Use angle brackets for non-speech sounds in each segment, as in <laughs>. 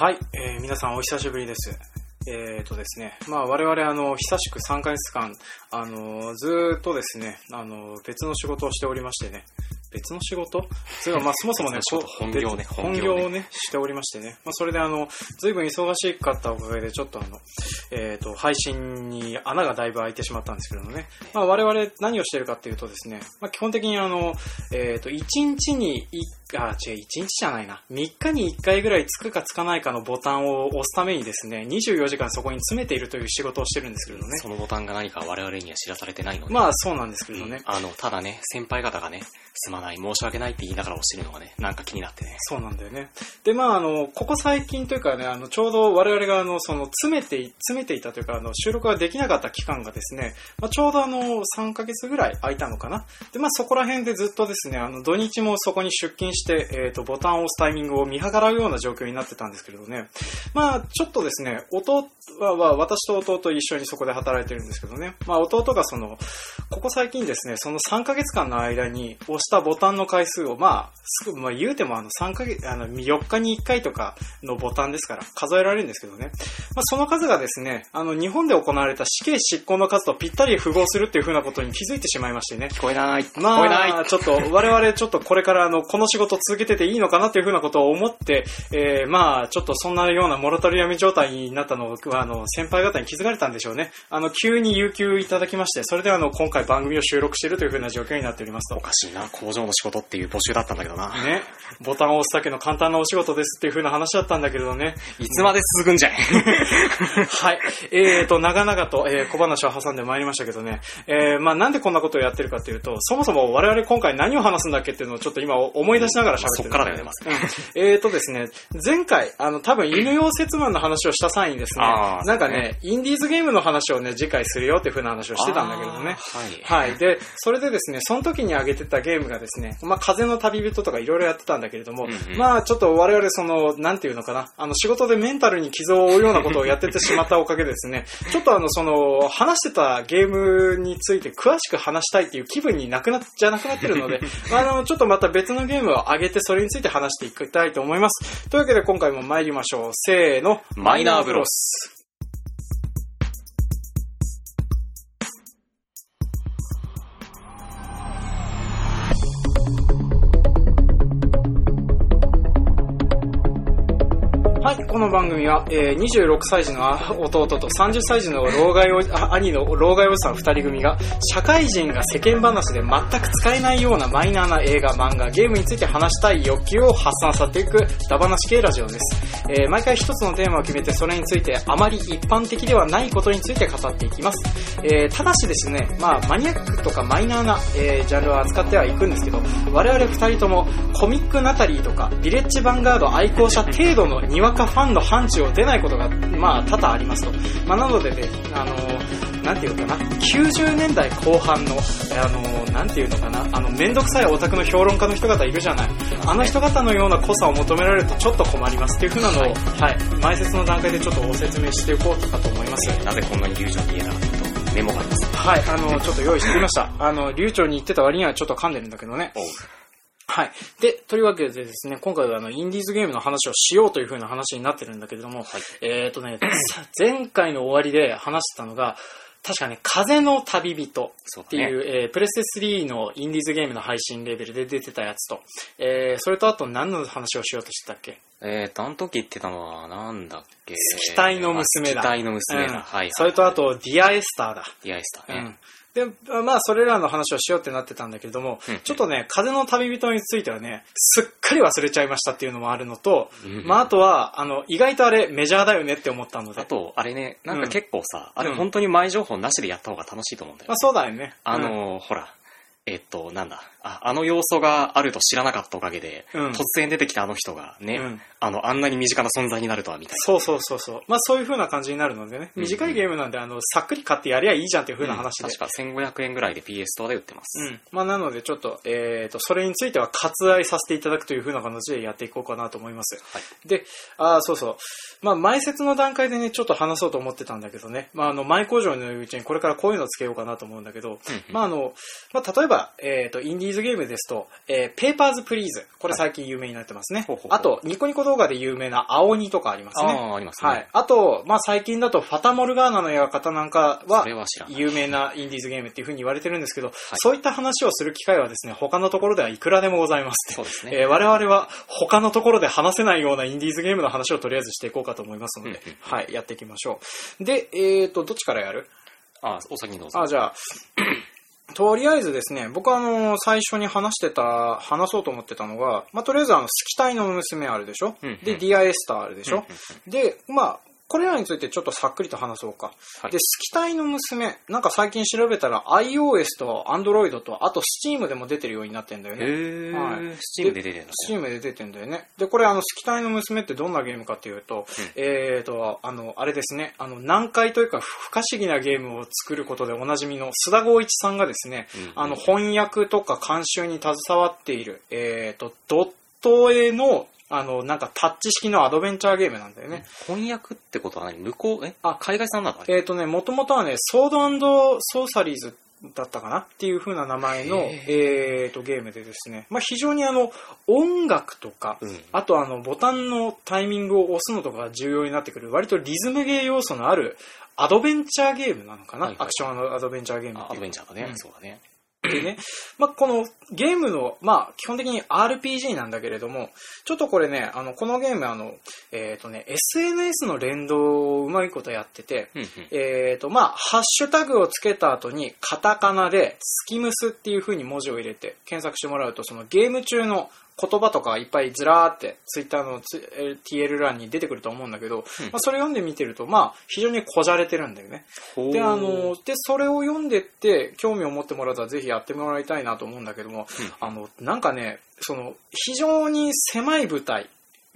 はい、えー皆さんお久しぶりです。えーとですね、まあ我々あの、久しく3ヶ月間、あの、ずっとですね、あの、別の仕事をしておりましてね、別の仕事？それがまあそもそもね、<laughs> 本業ね別本業をね、しておりましてね、まあそれであの、随分忙しかったおかげで、ちょっとあの、えーと、配信に穴がだいぶ開いてしまったんですけれどもね、まあ我々何をしているかっていうとですね、まあ基本的にあの、えーと、1日に1あ、違う、1日じゃないな。3日に1回ぐらいつくかつかないかのボタンを押すためにですね、24時間そこに詰めているという仕事をしてるんですけれどね。そのボタンが何か我々には知らされてないので、まあそうなんですけれどね。あの、ただね、先輩方がね、すない、申し訳ないって言いながら押してるのがね、なんか気になってね。そうなんだよね。で、まあ、あの、ここ最近というかね、あの、ちょうど我々が、あの、その、詰めて、詰めていたというか、あの、収録ができなかった期間がですね、まあ、ちょうどあの、3ヶ月ぐらい空いたのかな。で、まあ、そこら辺でずっとですね、あの、土日もそこに出勤して、えっ、と、ボタンを押すタイミングを見計らうような状況になってたんですけれどね。まあ、ちょっとですね、弟は、は私と弟一緒にそこで働いてるんですけどね。まあ、弟がその、ここ最近ですね、その3ヶ月間の間に押したボタンの回数を、まあ、すぐ、まあ言うてもあの3ヶ月、あの4日に1回とかのボタンですから数えられるんですけどね。まあその数がですね、あの日本で行われた死刑執行の数とぴったり符合するっていう風なことに気づいてしまいましてね。聞こえない、聞まこえないあ、ちょっと、我々ちょっとこれからあの、この仕事続けてていいのかなっていうふうなことを思って、えー、まあ、ちょっとそんなようなモラトリアム状態になったのを、あの、先輩方に気づかれたんでしょうね。あの、急に有給いただきまして、それであの、今回番組を収録しているというふうな状況になっておりますと。おかしいな、工場の仕事っていう募集だったんだけどな。ね、ボタンを押すだけの簡単なお仕事ですっていう風な話だったんだけどね。いつまで続くんじゃい <laughs> はい。えーと、長々と、えー小話を挟んでまいりましたけどね。えーまあなんでこんなことをやってるかっていうと、そもそも我々今回何を話すんだっけっていうのをちょっと今思い出しながら喋ってるんですそっからだよねえーとですね、前回、あの、多分犬用節マンの話をした際にですねなんかね、インディーズゲームの話をね、次回するよっていう風な話をしてたんだけどもね。はい。はい。で、それでですね、その時に挙げてたゲームがですね、まあ、風の旅人とかいろいろやってたんだけれども、うんうんまあ、ちょっと我々その、なんていうのかな、あの、仕事でメンタルに傷を負うようなことをやっててしまったおかげでですね、<laughs> ちょっとあの、その、話してたゲームについて詳しく話したいっていう気分になくなっ、じゃなくなってるので、<laughs> まあ、あの、ちょっとまた別のゲームを上げて、それについて話していきたいと思います。というわけで今回も参りましょう。せーの、マイナーブロス。はい、この番組は、えー26歳児の弟と30歳児の老害お兄の老害おじさん2人組が、社会人が世間話で全く使えないようなマイナーな映画、漫画、ゲームについて話したい欲求を発散させていく、ダバなし系ラジオです。えー毎回一つのテーマを決めて、それについてあまり一般的ではないことについて語っていきます。えーただしですね、まあ、マニアックとかマイナーな、えージャンルを扱ってはいくんですけど、我々二人ともコミックナタリーとか、ビレッジヴァンガード愛好者程度のにわかファンの範疇を出ないことが、まあ、多々ありますと。まあ、なのでね、あのーなんていうのかな、90年代後半の、あのーなんていうのかな、あの、めんどくさいオタクの評論家の人方いるじゃない。あの人方のような濃さを求められるとちょっと困りますっていうふうなのを、はい、前説の段階でちょっとご説明していこうかと思います。なぜこんなに流暢に言えたかというと、メモがあります。はい、あの、ちょっと用意してきました。あの、流暢に言ってた割にはちょっと噛んでるんだけどね。はい。で、というわけでですね、今回はあの、インディーズゲームの話をしようという風な話になってるんだけれども、えっ、とね、さ <clears throat> 前回の終わりで話してたのが、確かね、風の旅人っていう、えープレステ3のインディーズゲームの配信レベルで出てたやつと、えーそれとあと何の話をしようとしてたっけ？えーと、あの時言ってたのは、なんだっけ？期待の娘だ。期待の娘だ。うんはいはい。それとあと、ディアエスターだ。ディアイスタね。うん。で、まあ、それらの話をしようってなってたんだけれども、うんちょっとね、風の旅人についてはね、すっかり忘れちゃいましたっていうのもあるのと、うんまあ、あとは、あの、意外とあれメジャーだよねって思ったので。あと、あれね、なんか結構さ、あれうん本当に前情報なしでやった方が楽しいと思うんだよまあ、。そうだよね。あのーほら、えっと、なんだ、ああの要素があると知らなかったおかげで、うん突然出てきたあの人がね、うんあの、あんなに身近な存在になるとは、みたいそうそうそうそう。まあ、そういう風な感じになるのでね、うん短いゲームなんで、あの、さっくり買ってやりゃいいじゃんっていう風な。な話で。確か1500円ぐらいで PS ストアで売ってます。うん。まあ、なので、ちょっと、えっ、と、それについては割愛させていただくという風な形でやっていこうかなと思います。はい。で、ああ、そうそう。まあ、前説の段階でね、ちょっと話そうと思ってたんだけどね。まあ、あの、前工場のうちにこれからこういうのをつけようかなと思うんだけど、うんうんまあ、あの、まあ、例えば、えっ、と、インディディーズゲームですと、えーペーパーズプリーズ。これ最近有名になってますね。ほうほうほうあと、ニコニコ動画で有名な青鬼とかありますね。ああ、ありますね。はい。あと、まあ、最近だと、ファタモルガーナの館なんかは。有名なインディーズゲームっていう風に言われてるんですけど、そういった話をする機会はですね、他のところではいくらでもございます。そうですね。えー我々は他のところで話せないようなインディーズゲームの話をとりあえずしていこうかと思いますので、うんうんはい、やっていきましょう。で、えーと、どっちからやる？あ、お先にどうぞ。あ、じゃあ、とりあえずですね、僕はあの、最初に話してた、話そうと思ってたのが、まあ、とりあえずあの、スキタイの娘あるでしょ、うんうん。で、ディアエスターあるでしょ、うんうん。で、まあ、これらについてちょっとさっくりと話そうか。はいで、スキタイの娘、なんか最近調べたら iOS と Android と、あと Steam でも出てるようになってんだよへね。ー、はいスチームで出てるんだね。Steam で出てんだよね。で、これあの、スキタイの娘ってどんなゲームかっていうと、えーと、あの、あれですね、あの、難解というか不可思議なゲームを作ることでおなじみの須田剛一さんがですね、うんうんあの、翻訳とか監修に携わっている、えーと、ドット絵の、あの、なんかタッチ式のアドベンチャーゲームなんだよね。翻訳ってことは何？向こう、え？あ海外産なの？えーとね、もともとはね、ソードソーサリーズだったかなっていう風な名前の、へえーと、ゲームでですね、まあ、非常にあの、音楽とか、うん。あとあの、ボタンのタイミングを押すのとかが重要になってくる、割とリズムゲー要素のある、アドベンチャーゲームなのかな、はいはい。アクションのアドベンチャーゲームっていうドベンチャーだね。うん。そうだね。でね、まあ、このゲームの、まあ、基本的に RPG なんだけれども、ちょっとこれね、あの、このゲーム、あの、えっ、とね、SNS の連動をうまいことやってて、うんうん。えっ、と、まあ、ハッシュタグをつけた後に、カタカナで、スキムスっていう風に文字を入れて、検索してもらうと、そのゲーム中の言葉とかいっぱいずらーって、ツイッターの TL 欄に出てくると思うんだけど、うんまあ、それ読んでみてると、まあ、非常にこじゃれてるんだよね。で、あの、で、それを読んでって、興味を持ってもらったらぜひやってもらいたいなと思うんだけども、うんあの、なんかね、その、非常に狭い舞台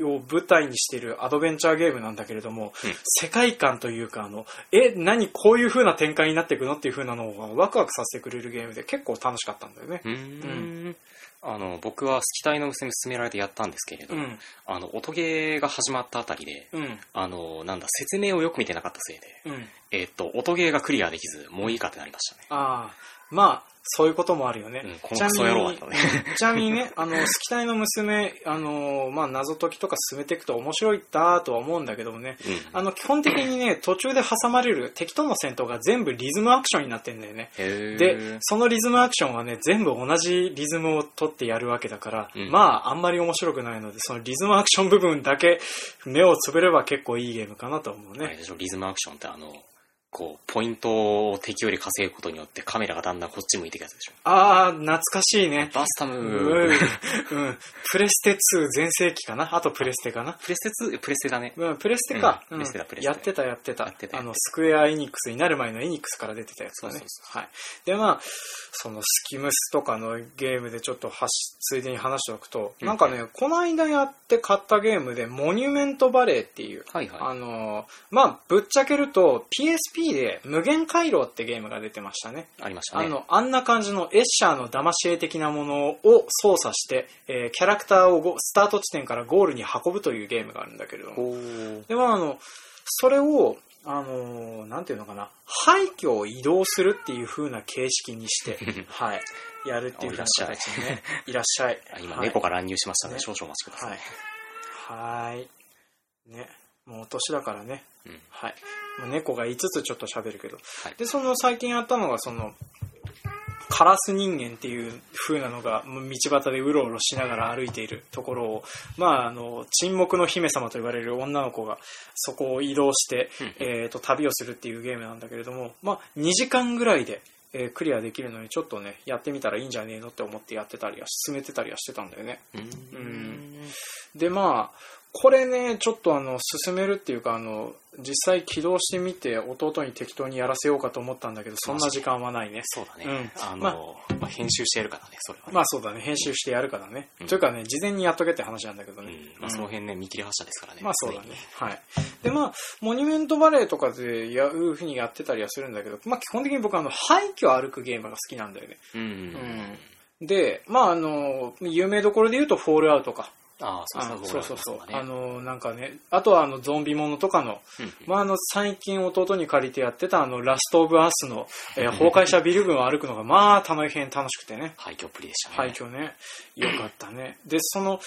を舞台にしているアドベンチャーゲームなんだけれども、うん世界観というか、あの、え、何こういう風な展開になっていくのっていう風なのをワクワクさせてくれるゲームで結構楽しかったんだよね。うーん。あの、僕はスキタイの娘に勧められてやったんですけれど、うん。あの、音ゲーが始まったあたりで、うん。あの、なんだ、説明をよく見てなかったせいで、うん。えっと、音ゲーがクリアできず、もういいかってなりましたね。ああ、まあ、そういうこともあるよね。うんこのクソ野郎だったねちなみにね、<laughs> あの、スキタイの娘、あの、まあ、謎解きとか進めていくと面白いだとは思うんだけどもね、うん。あの、基本的にね、途中で挟まれる敵との戦闘が全部リズムアクションになってんだよね。で、そのリズムアクションはね、全部同じリズムを取ってやるわけだから、うんまあ、あんまり面白くないので、そのリズムアクション部分だけ目をつぶれば結構いいゲームかなと思うね。リズムアクションってあの、こう、ポイントを敵より稼ぐことによってカメラがだんだんこっち向いていくやつでしょ。あー、懐かしいね。 Bust a Move。うん。プレステ2全盛期かな？あとプレステかな？プレステ2、プレステだね。うん、プレステか。うんプレステだプレステやってた、やってた。やってたあの、スクエア・エニックスになる前のエニックスから出てたやつだね。そうそうはい。で、まあ、その Steam とかのゲームでちょっとはしついでに話しておくと、うんなんかね、この間やって買ったゲームで、モニュメントバレーっていう、はいはい。あのーまあ、ぶっちゃけると PSP で無限回廊ってゲームが出てましたね。ありましたね。あの、あんな感じのエッシャーの騙し絵的なものを操作して、えーキャラクターをゴスタート地点からゴールに運ぶというゲームがあるんだけれども。で、まあ、あの、それを、あのーなんていうのかな、廃墟を移動するっていう風な形式にして、<laughs> はい、やるっていう風な形にね、いらっしゃい。あ今、はい猫が乱入しましたので、ね少々お待ちください。はい。はーい。ね。もうお年だからね。うんはい。もう猫が5つちょっと喋るけど。はいで、その最近やったのが、その、カラス人間っていう風なのが道端でうろうろしながら歩いているところを、まあ、あの、沈黙の姫様と言われる女の子がそこを移動して、うんえっ、と、旅をするっていうゲームなんだけれども、まあ、2時間ぐらいで、えークリアできるのにちょっとね、やってみたらいいんじゃねえのって思ってやってたりは、進めてたりはしてたんだよね。うーんでまあこれねちょっとあの進めるっていうかあの実際起動してみて弟に適当にやらせようかと思ったんだけどそんな時間はないねそうだね。うんあの、ままあ、編集してやるからね、それはね。まあそうだね編集してやるからね、うんというかね事前にやっとけって話なんだけどね、うんまあ、その辺ね、見切り発車ですからね。まあそうだね。はい。で、まあ、モニュメントバレーとかでやるふうにやってたりはするんだけど、まあ基本的に僕はあの、廃墟を歩くゲームが好きなんだよね。うん。うんで、まああの、有名どころで言うと、フォールアウトか。ああ、そうあそうそうそうあの、なんかね、あとはあの、ゾンビものとかの、まああの、最近弟に借りてやってたあの、ラストオブアースの、えー <laughs> 崩壊したビル群を歩くのが、まあ、大変楽しくてね。廃墟っぷりでしたね。廃墟ね。よかったね。で、その、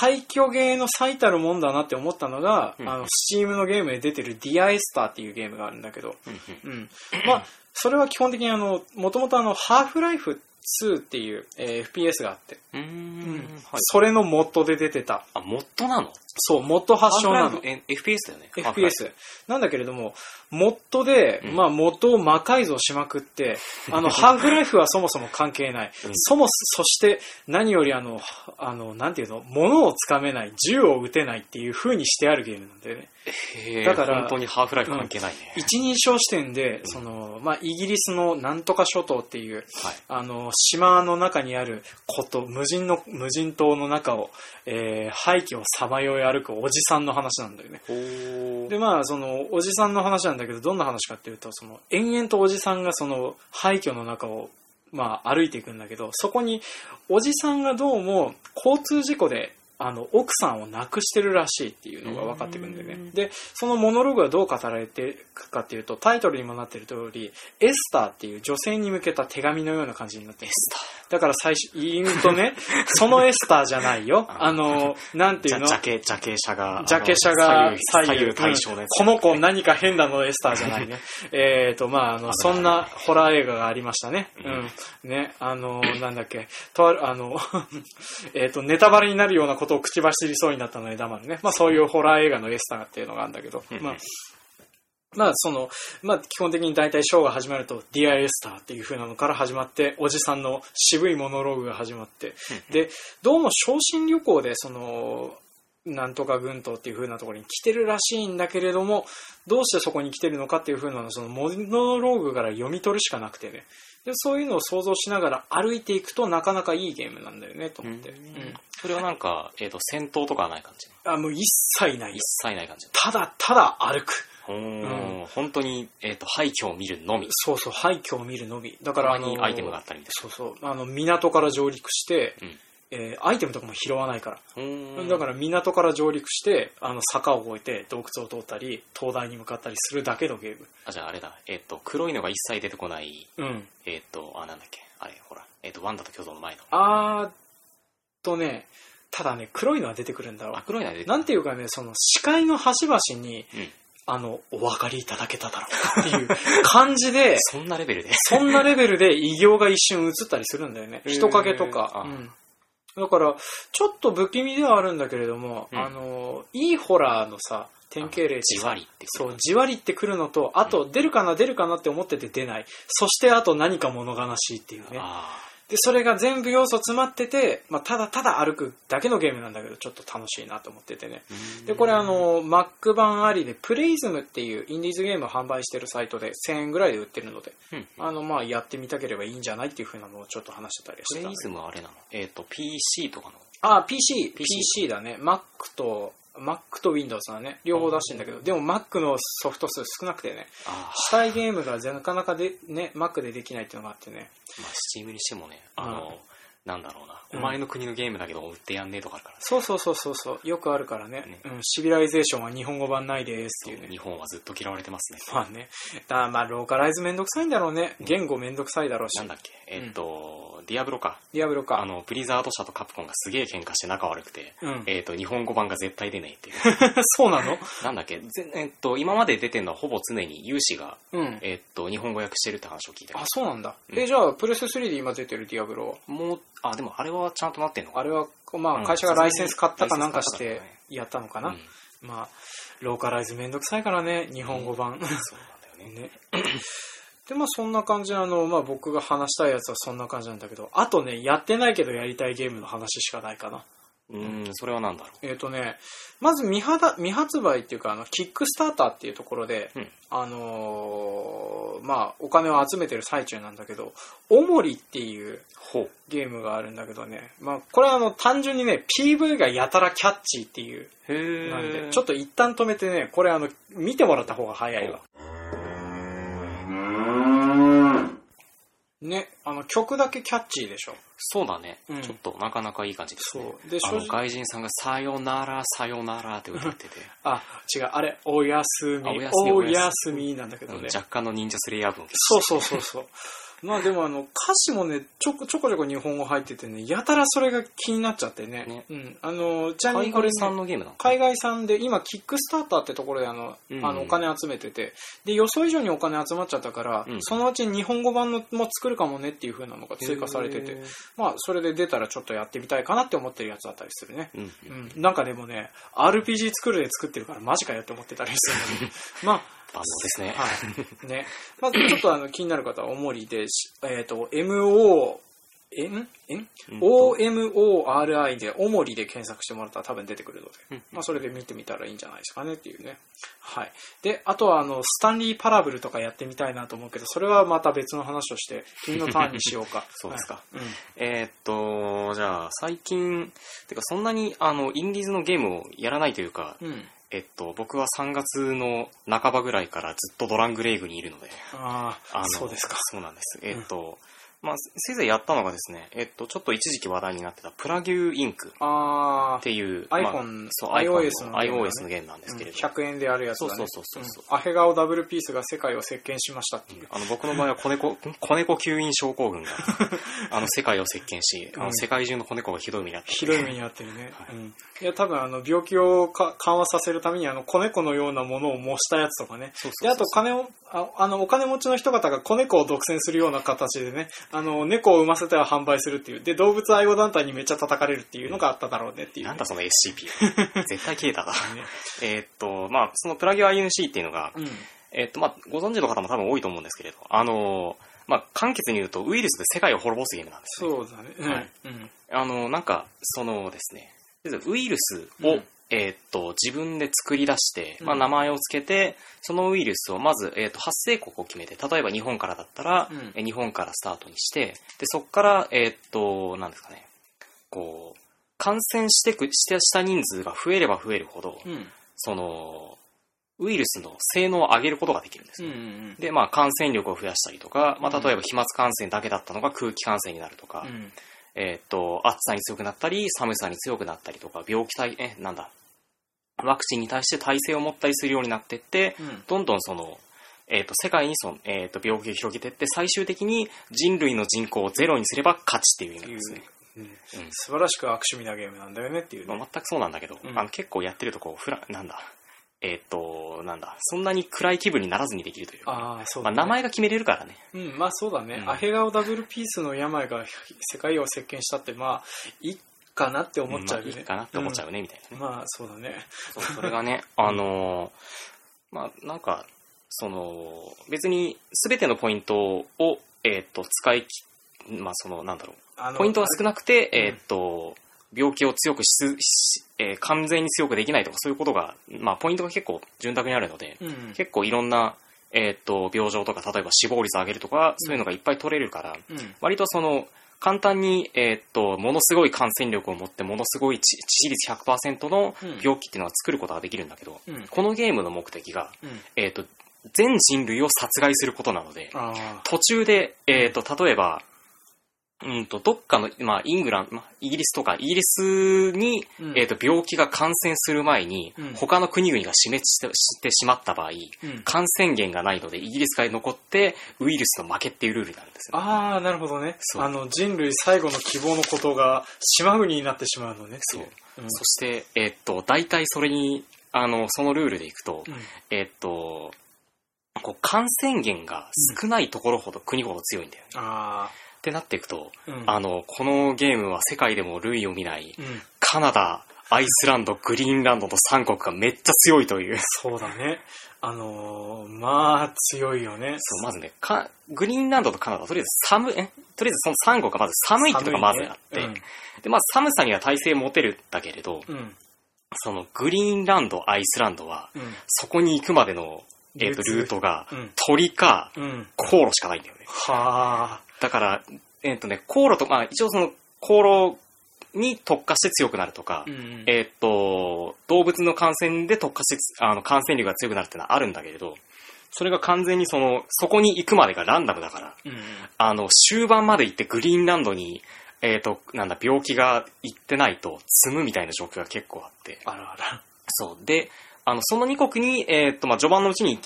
廃墟ゲーの最たるもんだなって思ったのが、うんあの、スチームのゲームで出てるディアエスターっていうゲームがあるんだけど、うん。まあ、それは基本的にあの、もともとあの、ハーフライフ2っていう、えー FPS があって、うーん。はい。それのモッドで出てた。あ、モッドなの？そう、モッド発祥なの。え FPS だよね。FPS。なんだけれども、モッドで、うんまあ、モッドを魔改造しまくって、<laughs> あの、ハーフライフはそもそも関係ない。うんそも、そして、何よりあの、あの、なんていうの、物をつかめない、銃を撃てないっていう風にしてあるゲームなんだよね。だから本当にハーフライフ関係ないね。一人称視点で、その、まあ、イギリスのなんとか諸島っていう、はい。あの、島の中にあること、無人の、無人島の中を、えー廃墟をさまよい歩くおじさんの話なんだよね。で、まあ、その、おじさんの話なんだけど、どんな話かっていうと、その、延々とおじさんがその、廃墟の中を、まあ、歩いていくんだけど、そこに、おじさんがどうも、交通事故で、あの、奥さんを亡くしてるらしいっていうのが分かってくるんだよね。で、そのモノローグはどう語られてるかっていうと、タイトルにもなってる通り、エスターっていう女性に向けた手紙のような感じになって <laughs> ます。だから最初、言うとね、<laughs> そのエスターじゃないよ。あの、なんていうの？ジャケ、ジャケ写が。ジャケ写が左右対称のやつ。この子何か変なのエスターじゃないね。<laughs> えっと、まあ、あの、そんなホラー映画がありましたね。うん。ね、あの、なんだっけ、とある、あの、えっと、ネタバレになるようなことを口走りそうになったので黙るね。まあ、そういうホラー映画のエスターっていうのがあるんだけど、うんまあ、まあ、その、まあ、基本的に大体ショーが始まると、ディアエスターっていう風なのから始まって、おじさんの渋いモノローグが始まって、で、どうも昇進旅行で、その、なんとか群島っていう風なところに来てるらしいんだけれども、どうしてそこに来てるのかっていう風なのをそのモノローグから読み取るしかなくてね。で、そういうのを想像しながら歩いていくとなかなかいいゲームなんだよね、と思って。うんうんそれはなんか、えっ、と、戦闘とかはない感じ？あ、もう一切ない一よ。切ない感じ。ただただ歩く。ほー本当に、えっ、と、廃墟を見るのみ。そうそう、廃墟を見るのみ。だから、あのアイテムがあったりそうそう、あの、港から上陸して、うんえーアイテムとかも拾わないから。だから港から上陸して、あの坂を越えて洞窟を通ったり、灯台に向かったりするだけのゲーム。あ、じゃああれだ。えっ、と、黒いのが一切出てこない、うん。えっ、と、あ、なんだっけ。あれ、ほら。えっ、と、ワンダと巨像の前の。あーっとね、ただね、黒いのは出てくるんだろあ、黒いのが出てう。なんていうかね、その視界の端々に、うん。あの、お分かりいただけただろうかっていう <laughs> 感じで、そんなレベルで。そんなレベルで異形が一瞬映ったりするんだよね。人影とか。あうんだから、ちょっと不気味ではあるんだけれども、うんあの、いいホラーのさ、典型例ってさじわりってそう、じわりってくるのと、あと、出るかな、出るかなって思ってて出ない。そして、あと何か物悲しいっていうね。あで、それが全部要素詰まってて、まあ、ただただ歩くだけのゲームなんだけど、ちょっと楽しいなと思っててね。ーで、これあ、の、Mac 版ありで、プレイズムっていうインディーズゲームを販売してるサイトで1000円ぐらいで売ってるので、うんあの、まあ、やってみたければいいんじゃないっていう風なのをちょっと話してたりプレイズしてたんだけど。ムはあれなの？えっ、と、PC とかの？あ、PC、PC PC だね。Mac と、Mac と Windows だね。両方出してんだけど、でも Mac のソフト数少なくてね、あしたいゲームがなかなかで、ね、Mac でできないっていうのがあってね。まあ、 Steam にしてもね、あの、なんだろうな、うんお前の国のゲームだけど売ってやんねえとかあるからそうそうそうそうそう、よくあるからね。ねうん、 Civilization は日本語版ないですっていうね。日本はずっと嫌われてますね。まあね。だからまあ、ローカライズめんどくさいんだろうね。言語めんどくさいだろうしなん。だっけ？えっ、と、ディアブロか。ディアブロか。あの、ブリザード社とカプコンがすげえ喧嘩して仲悪くて、うん。えっ、と、日本語版が絶対出ないっていう。<laughs> そうなの？なんだっけ？ぜえっ、と、今まで出てるのはほぼ常に有志が、うん。えっ、と、日本語訳してるって話を聞いたけど、そうなんだ。うんえ、じゃあ、プレステ3で今出てるディアブロもう、あ、でもあれはちゃんとなってんのかあれは、まあ、うん会社がライセンス買ったかなんかしてやったのかな。うんまあ、ローカライズめんどくさいからね、日本語版。そうなんだよね。<laughs> ね。<coughs> で、まあそんな感じあの、まあ僕が話したいやつはそんな感じなんだけど、あとね、やってないけどやりたいゲームの話しかないかな。うん、それはなんだろう。えっ、とね、まず未発未発売っていうか、あの、キックスターターっていうところで、うんあのーまあお金を集めてる最中なんだけど、おもりっていう。ゲームがあるんだけどね、まあこれはあの、単純にね、PV がやたらキャッチーっていう、へなんで、ちょっと一旦止めてね、これあの、見てもらった方が早いわ。ね、あの、曲だけキャッチーでしょ。そうだね、うんちょっとなかなかいい感じですね。そう。で、あの正直、外人さんがさよなら、さよならって歌ってて、<laughs> あ、違う、あれ、おやすみ、あおやすみおおややすみなんだけどね。若干の忍者スレイヤー分をそうそうそうそう。まあでもあの、歌詞もね、ちょこちょこちょこ日本語入っててね、やたらそれが気になっちゃってね。ね。うん。あの、ちなみにこれ、ね、海外産のゲームなの？海外産で今キックスターターってところであの、うん。あのお金集めてて。で予想以上にお金集まっちゃったから、うん。そのうち日本語版のも作るかもねっていう風なのが追加されてて。まあそれで出たらちょっとやってみたいかなって思ってるやつだったりするね。うん。うん、なんかでもね RPG 作るで作ってるからマジかよって思ってたりするので。<laughs> まあ万能ですね。はい。ね。まずちょっとあの気になる方は、おもりでし、えっ、と、MO、えんえんうん ?OMORI で、おもりで検索してもらったら多分出てくるので、うんまあそれで見てみたらいいんじゃないですかねっていうね。はい。で、あとはあの、スタンリーパラブルとかやってみたいなと思うけど、それはまた別の話をして、君のターンにしようか。<laughs> そうですかはい。うん。えーっと、じゃあ、最近、てかそんなに、あの、インディーズのゲームをやらないというか、うん。えっと、僕は3月の半ばぐらいからずっとドラングレイグにいるので、ああ、そうですか。そうなんです。えっと、まあ、せいぜいやったのがですね、えっと、ちょっと一時期話題になってたプラギューインクっああ、ていう、iPhone まあそう、iOS のゲームだね。iOS のゲームなんですけれど、100円であるやつだね。そうそうそうそうう。ん。アヘ顔ダブルピースが世界を席巻しましたっていう。あの僕の場合は子猫、子猫吸引症候群が、<laughs> あの世界を席巻し、あうん。の世界中の子猫がひどい目にあって、ひどい目に遭ってるね。はい。うん。いや、多分あの、病気をか緩和させるために、あの、子猫のようなものを模したやつとかね。で、そうそうそう。あと、金を、ああの、お金持ちの人方が子猫を独占するような形でね、あの、猫を産ませては販売するっていう。で、動物愛護団体にめっちゃ叩かれるっていうのがあっただろうねっていう、ね。なんだその SCP <laughs> 絶対消えただ。ね。えーっと、まあ、そのプラギュ INC っていうのが、うん。えーっと、まあ、ご存知の方も多分多いと思うんですけれど、あの、まあ、簡潔に言うと、ウイルスで世界を滅ぼすゲームなんですね。そうだね。はいうん。あの、なんか、そのですね、ウイルスを、うんえーっと、自分で作り出して、まあ、うん名前をつけて、そのウイルスをまず、えーっと、発生国を決めて、例えば日本からだったら、うんえ日本からスタートにして、で、そこから、えーっと、なんですかね、こう、感染してく、してした人数が増えれば増えるほど、うん。その、ウイルスの性能を上げることができるんですね。うんうんで、まあ、感染力を増やしたりとか、まあ、うん例えば飛沫感染だけだったのが空気感染になるとか、うん。えーっと、暑さに強くなったり、寒さに強くなったりとか、病気対、え、なんだ、ワクチンに対して耐性を持ったりするようになってって、うん。どんどんその、えーっと、世界にその、えーっと、病気を広げてって、最終的に人類の人口をゼロにすれば勝ちっていう意味なんですね。うんうん素晴らしく悪趣味なゲームなんだよねっていうね、まあ、全くそうなんだけど、うんあの結構やってるとこう、フラ、なんだ、えーっと、なんだ、そんなに暗い気分にならずにできるというか、ああ、そうまあ。名前が決めれるからね。うん、まあそうだね。うんアヘ顔ダブルピースの病が世界を席巻したって、まあ、いいかなって思っちゃうよね。まあいいかなって思っちゃうね、みたいなね。まあそうだね。そうそれがね、<laughs> あのーまあ、なんか、その、別に全てのポイントを、えーっと、使いき、まあ、その、なんだろう、ポイントが少なくて、うんえーっと、病気を強くしすし、えー完全に強くできないとか、そういうことが、まあ、ポイントが結構潤沢にあるので、うん。結構いろんな、えーっと、病状とか、例えば死亡率を上げるとか、そういうのがいっぱい取れるから、うん。割とその、簡単に、えーっと、ものすごい感染力を持って、ものすごい致致死率100%のうん病気っていうのは作ることができるんだけど、うん。このゲームの目的が、うん。えーっと、全人類を殺害することなので。途中で、えーっと、例えば、うんと、どっかの、まあ、イングランド、まあ、イギリスとか、イギリスに、うんえーっと、病気が感染する前に、うん他の国々が死滅してしてしまった場合、うん。感染源がないので、イギリスが残って、ウイルスの負けっていうルールになるんですよ。ああ、なるほどね。あの、人類最後の希望のことが島国になってしまうのね。そう。うん。そして、えーっと、大体それに、あの、そのルールでいくと、うん。えーっと、こう感染源が少ないところほど国ほど強いんだよね。あってなっていくと、あ。うん。あの、このゲームは世界でも類を見ない、うん。カナダ、アイスランド、グリーンランドの3国がめっちゃ強いという。そうだね。あのー、まあ、強いよね。そう、まずね、かグリーンランドとカナダ、とりあえず寒い、え？とりあえずその3国がまず寒いっていうのがまずあって、寒いねで、まあ寒さには耐性持てるんだけれど、うん。うん。そのグリーンランド、アイスランドは、うん。そこに行くまでの、えっ、と、ルートが、うん。鳥か、うん。航路しかないんだよね。はあ。だから、えっ、とね、航路と、まあ一応その、航路に特化して強くなるとか、うんうん。えっ、と、動物の感染で特化して、あの、感染力が強くなるっていうのはあるんだけれど、それが完全にその、そこに行くまでがランダムだから、うん。あの、終盤まで行ってグリーンランドに、えっ、と、なんだ、病気が行ってないと積むみたいな状況が結構あって。あらあら。そう。で、あの、その2国に、えっ、と、まあ、序盤のうちに、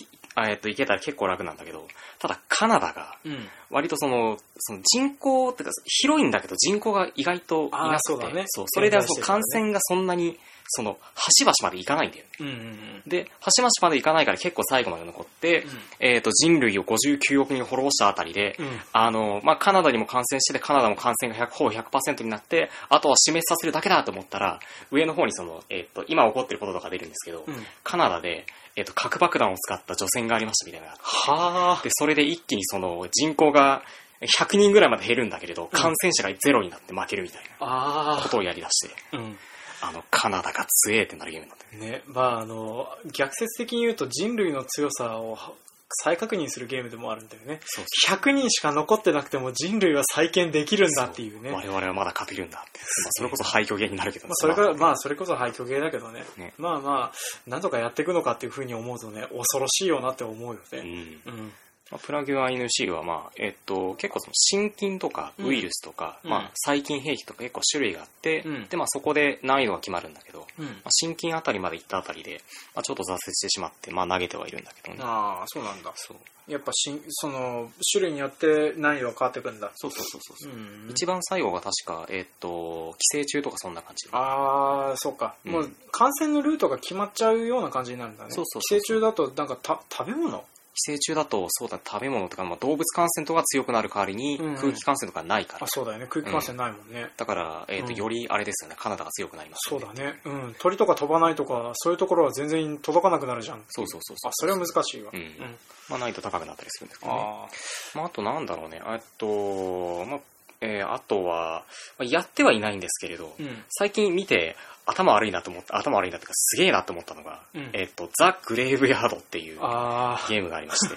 えっ、と、行けたら結構楽なんだけど、ただ、カナダが、うん。割とその、その人口ってか、広いんだけど人口が意外といなくて、そうそう、それでその感染がそんなに、その、端々まで行かないんだよね。うんうんで、端々まで行かないから結構最後まで残って、えっ、と、人類を59億人滅ぼしたあたりで。あの、まあ、カナダにも感染してて、カナダも感染が100、ほぼ100%になって、あとは死滅させるだけだと思ったら、上の方にその、えっ、と、今起こってることとか出るんですけど、うん。カナダで、えっ、と、核爆弾を使った除染がありましたみたいなのがあってはあ。で、それで一気にその人口が100人ぐらいまで減るんだけれど、感染者がゼロになって負けるみたいなあことをやり出して、あ。うん。あの、カナダが強えってなるゲームなんだよね。ね、まああの、逆説的に言うと人類の強さを再確認するゲームでもあるんだよね。そう100人しか残ってなくても人類は再建できるんだっていうね。我々はまだ勝てるんだって。まあ、それこそ廃墟ゲーになるけどまあ、それが、まあまあ、それこそ廃墟ゲーだけどね。ねまあまあ、なんとかやっていくのかっていうふうに思うとね、恐ろしいよなって思うようん。ね。うん。まあプラグ INC はまあ、えっと、結構その心筋とかうんウイルスとか、うんまあ、細菌兵器とか結構種類があって、うんで、まあそこで難易度が決まるんだけど、うんま。あ、心筋あたりまで行ったあたりで、まあ、ちょっと挫折してしまって、まあ投げてはいるんだけどね。ああ、そうなんだ。そう。やっぱしん、その、種類によって難易度が変わってくんだ。そうそうそうそう。うん。一番最後が確か、えっと、寄生虫とかそんな感じ。ああ、そうか。うんもう、感染のルートが決まっちゃうような感じになるんだね。そうそうそう寄生虫だと、なんかた、食べ物寄生虫だと、そうだ、食べ物とか、まあ、動物感染とか強くなる代わりに、うんうん空気感染とかないから。あ、そうだよね。空気感染ないもんね。だから、えっ、と、うんよりあれですよね、カナダが強くなりますよそうだね。うん。鳥とか飛ばないとか、そういうところは全然届かなくなるじゃん。そうそうそうそうあ、それは難しいわ。うんまあ、難易度高くなったりするんですけどね。あまあ、あとなんだろうね、えっと、まあ、えーあとは、まあやってはいないんですけれど、あ。うん。最近見て、頭悪いなと思った、頭悪いなというか、すげえなと思ったのが、うんえっと、ザ・グレイブヤードっていうあゲームがありまして、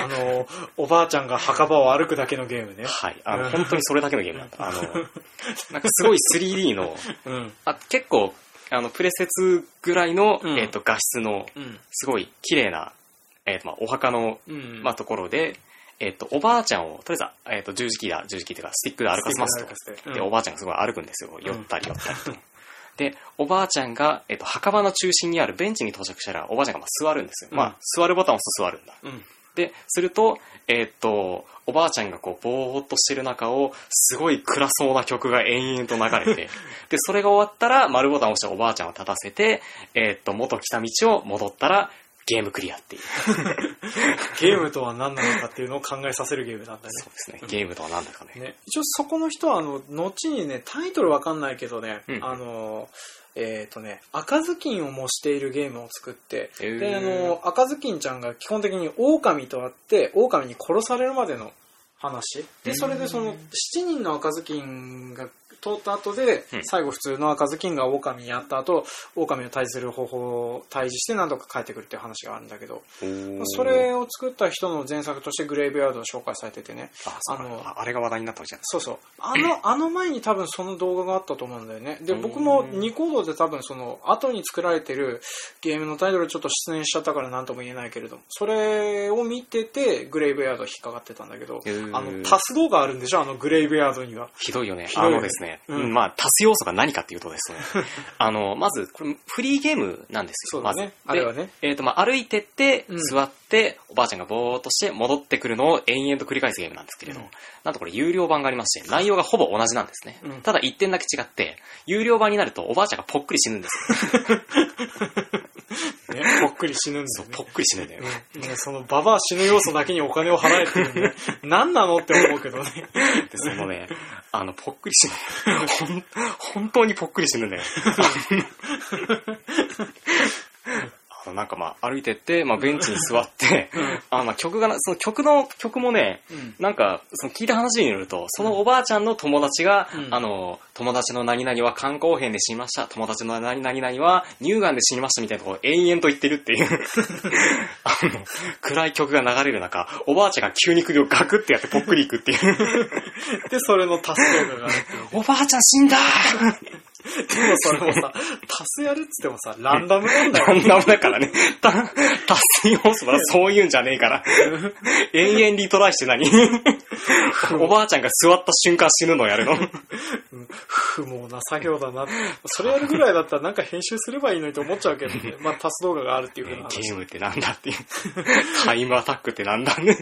あ。<laughs> あの、おばあちゃんが墓場を歩くだけのゲームね。はい、あの、うん本当にそれだけのゲームなんだ。あの、<laughs> なんかすごい 3D の、うん。あ結構、あの、プレセツぐらいの、うんえっと、画質の、うん。すごい綺麗な、えっと、まあ、お墓の、うん。まあ、ところで、えっと、おばあちゃんを、とりあえず、えっと、十字キーだ、十字キーっていうか、スティックで歩かせますと。うんで、おばあちゃんがすごい歩くんですよ。寄ったり寄ったりと。で、おばあちゃんが、えっと、墓場の中心にあるベンチに到着したら、おばあちゃんがまあ座るんですよ。うんまあ、座るボタンを押すと座るんだ。うん。で、すると、えっと、おばあちゃんがこう、ぼーっとしてる中を、すごい暗そうな曲が延々と流れて、<laughs> で、それが終わったら、丸ボタンを押しておばあちゃんを立たせて、えっと、元来た道を戻ったら、ゲームクリアっていう。<laughs> ゲームとは何なのかっていうのを考えさせるゲームなんだね。そうですね。ゲームとは何だかね。ね、一応そこの人はあの後にねタイトルわかんないけどね、うんあのえっ、とね赤ずきんを模しているゲームを作ってであの赤ずきんちゃんが基本的に狼と会って狼に殺されるまでの話でそれでその7人の赤ずきんが通った後で、うん最後普通の赤ずきんが狼にやった後狼を退治する方法を退治して何とか帰ってくるっていう話があるんだけどそれを作った人の前作としてグレイブヤードを紹介されててねあ、そうかあのああれが話題になったわけじゃん。そうそう。あの、<clears throat> あの前に多分その動画があったと思うんだよね。で、僕もニコードで多分その後に作られてるゲームのタイトルちょっと出演しちゃったから何とも言えないけれども、それを見ててグレイブヤード引っかかってたんだけど、へーあの、タス動画あるんでしょ？あのグレイブヤードには。ひどいよね。ひどいよねあのですね、うん。うんまあ、足す要素が何かっていうとですね、<laughs> あの、まず、これ、フリーゲームなんですよ、ね。まず。あれはね。でえっ、と、まあ、歩いてって、うん。座って、おばあちゃんがぼーっとして、戻ってくるのを延々と繰り返すゲームなんですけれど、うん。なんとこれ有料版がありまして、内容がほぼ同じなんですね。うん。ただ一点だけ違って、有料版になるとおばあちゃんがぽっくり死ぬんですよ。<laughs> ね、<laughs> ぽっくり死ぬんだよねぽ。っくり死ぬんだよね。そのババア死ぬ要素だけにお金を払えっていうね、<laughs> 何なのって思うけどね。で、そのね、あの、ぽっくり死ぬ。<laughs> ほん、本当にぽっくり死ぬんだよ。あの、なんかまあ、歩いてって、まあ、ベンチに座って、<laughs> あまあ、曲がな、その曲の、曲もね、うん。なんか、その聞いた話によると、そのおばあちゃんの友達が、うん。あの、友達の何々は肝硬変で死にました、友達の何々は乳がんで死にましたみたいなところを延々と言ってるっていう、<laughs> あの、暗い曲が流れる中、おばあちゃんが急に首をガクってやってぽっくりいくっていう。<laughs> で、それのタス動画があるって。いうねおばあちゃん死んだもそれもさ、足すやるっつってもさ、ランダムなんだよ。ランダムだからね。た達成要素はそういうんじゃねえから。<laughs> 永遠リトライして何？<laughs> おばあちゃんが座った瞬間死ぬのやるの不毛な作業だな。それやるぐらいだったらなんか編集すればいいのにと思っちゃうけどね。<laughs> まあ、足す動画があるっていうふうな話。ゲームってなんだっていう。タイムアタックってなんだね。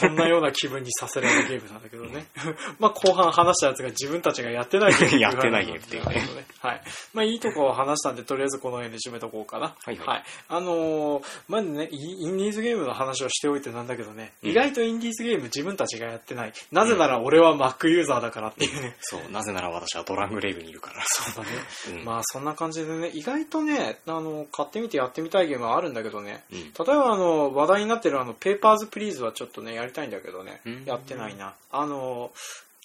そんなような気分にさせられるゲームなんだけどね。<laughs> まあ後半話したやつが自分たちがやってないゲームやってないゲームっていうねはい。まあいいとこを話したんで、とりあえずこの辺で締めとこうかな。はいはいあのーまずね、イインディーズゲームの話をしておいてなんだけどね、うん意外とインディーズゲーム自分たちがやってない。なぜなら俺は Mac ユーザーだからっていうね。そう、なぜなら私はドラングレイブにいるから。そうだね。<laughs> うんまあそんな感じでね、意外とね、あの、買ってみてやってみたいゲームはあるんだけどね、うん例えばあの、話題になってるあの、ペーパーズプリーズはちょっとね、やりたいんだけどね、うんやってないな。あの、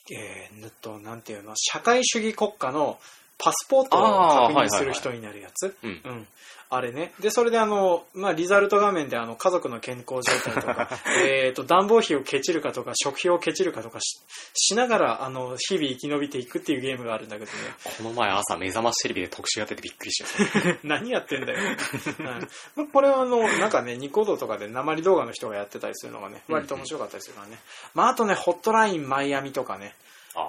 えー、ぬっと、なんていうの、社会主義国家のパスポートを確認する人になるやつ。うん。うん。あれね。で、それであの、まあ、リザルト画面であの、家族の健康状態とか、<laughs> えっと、暖房費をケチるかとか、食費をケチるかとかし、しながら、あの、日々生き延びていくっていうゲームがあるんだけどね。この前朝目覚ましテレビで特集やっててびっくりしちゃった。<laughs> 何やってんだよ。うんまあ、これはあの、なんかね、ニコ動とかで鉛動画の人がやってたりするのがね、割と面白かったりするからね。まあ、あとね、ホットラインマイアミとかね、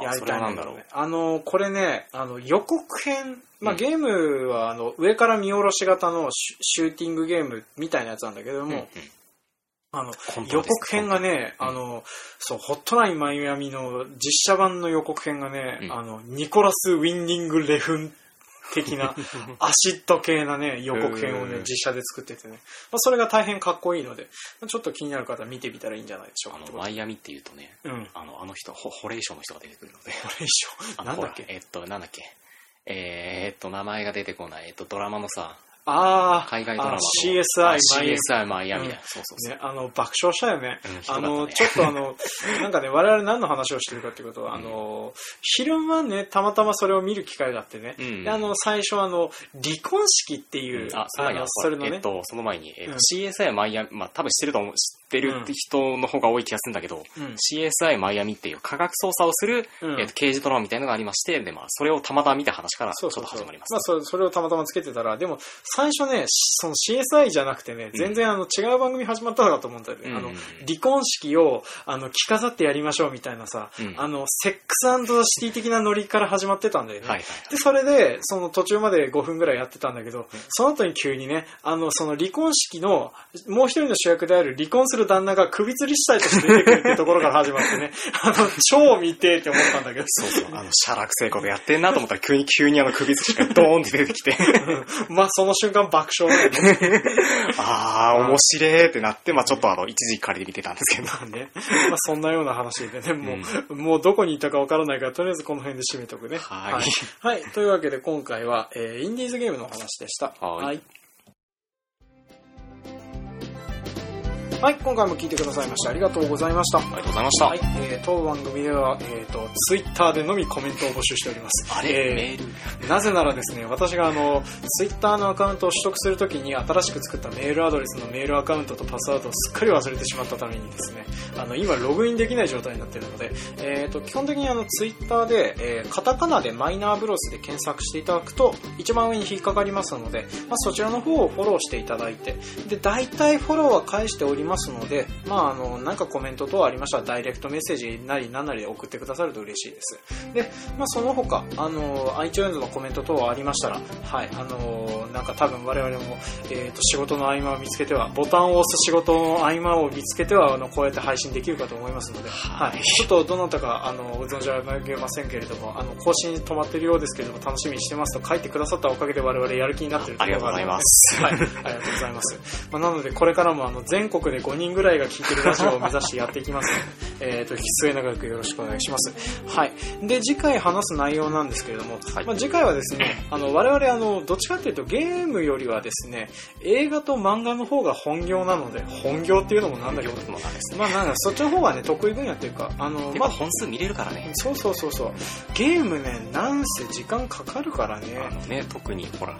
やりたいなんだろう。。あの、これね、あの、予告編、まあ、うん。ゲームはあの、上から見下ろし型のシューティングゲームみたいなやつなんだけども、あの、予告編がね、うん。あの、そう、ホットラインマイアミの実写版の予告編がね、うん。あの、ニコラス・ウィンディング・レフン的な、<laughs> アシッド系なね、予告編をねう、ん実写で作っててね、まあ、それが大変かっこいいので、ちょっと気になる方は見てみたらいいんじゃないでしょうあの、かってことマイアミっていうとね、うん。あの、あの人、ホホレイショーの人が出てくるので。これ以上、あのなんだっけ？えっと、なんだっけ？えーっと、名前が出てこない。えっと、ドラマのさ、ああ、海外ドラマ CSI マイアミ CSI マイアミだよ。うん。そうそうそう。ね、あの、爆笑したよね。あの、ちょっとあの、なんかね、我々何の話をしてるかっていうことは、あの、昼間ね、たまたまそれを見る機会があってね、うあの、最初あの、離婚式っていう、あ、その前にそれのね、えっと、その前に、えっとうん。CSI マイアミ、まあ多分知ってると思う、知ってる人の方が多い気がするんだけど、うん CSI マイアミっていう科学捜査をする、うんえっと刑事ドラマみたいなのがありまして、で、まあそれをたまたま見た話からちょっとそうそうそう。始まります。まあそ、それをたまたまつけてたら、でも、最初ね、しその CSI じゃなくてね、全然あの、違う番組始まったのかと思ったよね。あのうんうんうん、離婚式を、あの、着飾ってやりましょうみたいなさ、うんあの、セックスザシティ的なノリから始まってたんだよね。はいはいで、それで、その途中まで5分ぐらいやってたんだけど、その後に急にね、あの、その離婚式の、もう一人の主役である離婚する旦那が首吊り死体として出てくるっていうところから始まってね、<laughs> あの、超見てえって思ったんだけど、そうそう、あの、シャラくせえことやってんなと思ったら急に急にあの首筋がドーンって出てきて、<laughs> まあその瞬間爆笑だよね。<laughs> あー、面白えってなって、まあちょっとあの、一時借りて見てたんですけど。ね。まあそんなような話でね、もう、もうどこにいたかわからないから、とりあえずこの辺で締めとくね。はいはい。はいというわけで今回は、えーインディーズゲームのお話でした。はいはい、今回も聞いてくださいましてありがとうございました。ありがとうございました。はい、えー当番組では、えー、と、ツイッターでのみコメントを募集しております。あれ、えーメール？なぜならですね、私があの、ツイッターのアカウントを取得するときに新しく作ったメールアドレスのメールアカウントとパスワードをすっかり忘れてしまったためにですね、あの、今ログインできない状態になっているので、えー、と、基本的にあの、ツイッターで、えーカタカナでマイナーブロスで検索していただくと、一番上に引っかかりますので、まあ、そちらの方をフォローしていただいて、で、大体フォローは返しておりますので、まあ、あの、なんかコメント等ありましたら、ダイレクトメッセージなり何なりで送ってくださると嬉しいです。で、まあ、その他、あの、iTunes のコメント等ありましたら、はい、あの、なんか多分我々も、えっ、と、仕事の合間を見つけては、ボタンを押す仕事の合間を見つけては、あの、こうやって配信できるかと思いますので、はい。ちょっとどなたか、あの、ご存知上げませんけれども、あの、更新止まってるようですけれども、楽しみにしてますと書いてくださったおかげで我々やる気になってるとありがとうございます。はい、ありがとうございます。まあ、なので、これからもあの全国で5人ぐらいが聞いてるラジオを目指してやっていきます <laughs> えっと、末永くよろしくお願いします。はい。で、次回話す内容なんですけれども、はいまあ、次回はですね、あの、我々あの、どっちかっていうとゲームよりはですね、映画と漫画の方が本業なので、本業っていうのもなんだけど、もなんですね。まあなんかそっちの方がね、得意分野っていうか、あの、まあ、まあ本数見れるからね。そうそうそうそう。ゲームね、なんせ時間かかるからね。あのね、特にほら、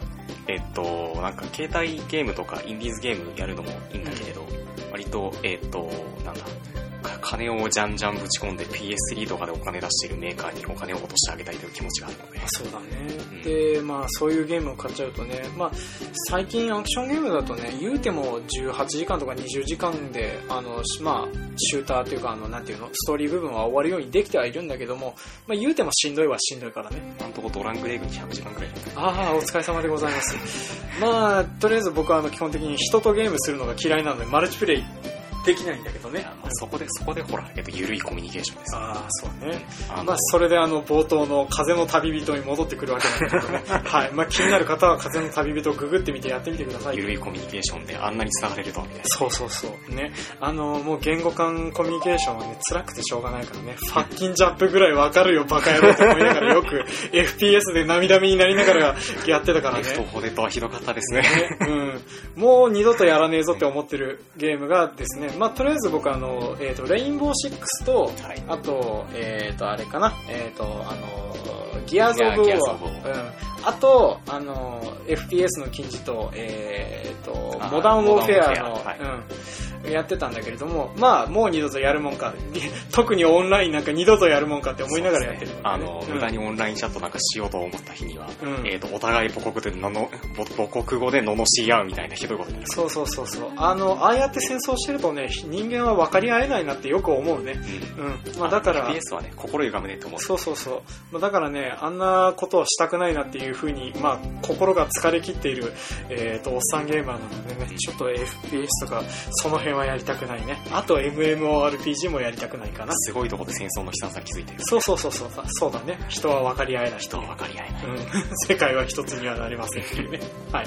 えっと、なんか携帯ゲームとかインディーズゲームやるのもいいんだけれど、割と、えっと、なんだ、金をじゃんじゃんぶち込んで PS3 とかでお金出してるメーカーにお金を落としてあげたいという気持ちがあるので。そうだね、うん。でまあそういうゲームを買っちゃうとねまあ最近アクションゲームだとね言うても18時間とか20時間であのしまあシューターというかあのなんていうのストーリー部分は終わるようにできてはいるんだけども、まあ、言うてもしんどいはしんどいからね。今んとこドラングレーグに100時間くらい。ああお疲れ様でございます。まあとりあえず僕はあの基本的に人とゲームするのが嫌いなのでマルチプレイできないんだけどねまあそこで、そこでほら、えっと、緩いコミュニケーションですよ。ああそうねあのまあ、それであの冒頭の風の旅人に戻ってくるわけなんだけどね。<laughs> はい。まあ、気になる方は風の旅人をググってみてやってみてください。緩いコミュニケーションであんなに伝われるとはみたいな。そうそうそう。ね。あの、もう言語間コミュニケーションはね、辛くてしょうがないからね、 fuckin' Jap ぐらいわかるよ、バカ野郎と思いながらよく <laughs> FPS で涙目になりながらやってたからレフトね。フォーデッドはひどかったですね。ねうん、もう二度とやらねえぞって思ってるゲームがですね、まあ、とりあえず僕あの、えっ、と、レインボー6と、はい。あと、えっ、と、あれかな、えっ、と、あの、 Gears of うん。あと、あの、FPS の金字と、えっ、とモダン・ウォーフェアの、うん、やってたんだけれども、まあ、もう二度とやるもんか、特にオンラインなんか二度とやるもんかって思いながらやってる、あの、無駄に。にオンラインチャットなんかしようと思った日には、うんえっ、と、お互い母国でのの、母母国語で罵り合うみたいなひどいことになる。そうそうそうそう。あの、ああやって戦争してるとね、人間は分かり合えないなってよく思うね。うん。うん。まあだから、FPS はね、心歪むねって思う。そうそうそう。まあ、だからね、あんなことをしたくないなっていうふうに、まあ、心が疲れ切っている、えっ、と、おっさんゲーマーなのでね、ちょっと FPS とか、その辺はやりたくないね。あと MMORPG もやりたくないかな。すごいとこで戦争の悲惨さ気づいてる。そうそうそうそう、そうだね。人は分かり合えない人は分かり合えない。うん、世界は一つにはなりませんっていうね。はい。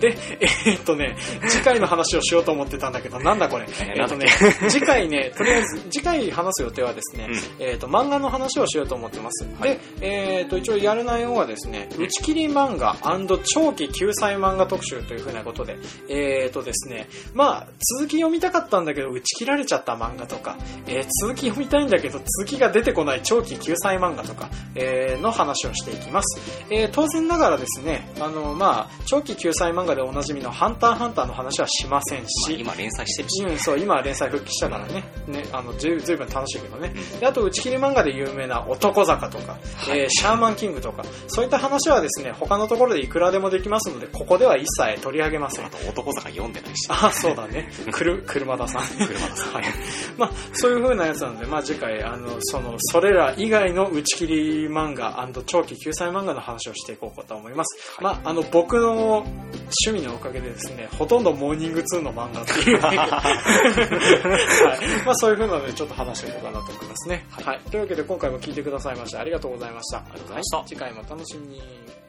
で、えーっとね、次回の話をしようと思ってたんだけど、なんだこれ。えーとね、次回ね、とりあえず、次回話す予定はですね、えーっと、漫画の話をしようと思ってます。はいで、えーっと、一応やる内容はですね、打ち切り漫画長期救済漫画特集というふうなことで、えーっとですね、まあ、続き読みたかったんだけど、打ち切られちゃった漫画とか、えー続き読みたいんだけど、続きが出てこない長期救済漫画とか、えーの話をしていきます。えー当然ながらですね、あの、まあ、長期救済漫画でおなじみのハンターハンターの話はしませんまあし、今連載してるし。うん、そう、今は連載復帰したからね、ね、あの、ずいずいぶん楽しいけどね。であと、打ち切り漫画で有名な男坂とか、はいえーシャーマンキングとか、そういった話はですね、他のところでいくらでもできますので、ここでは一切取り上げませんあ。と男坂読んでないし。あ、そうだね。くる、車田さん。車田さんはい。まあ、そういう風なやつなので、まあ次回、あの、その、それら以外の打ち切り漫画長期救済漫画の話をしていこうかと思います。はいまあ、あの、僕の趣味のおかげでですね、ほとんどモーニング2の漫画っていう、ね。<laughs> はい。まあそういう風なので、ちょっと話していこうかなと思いますね。はいはい。というわけで、今回も聞いてくださいまして、ありがとうございました。ありがとうございました次回も楽しみに。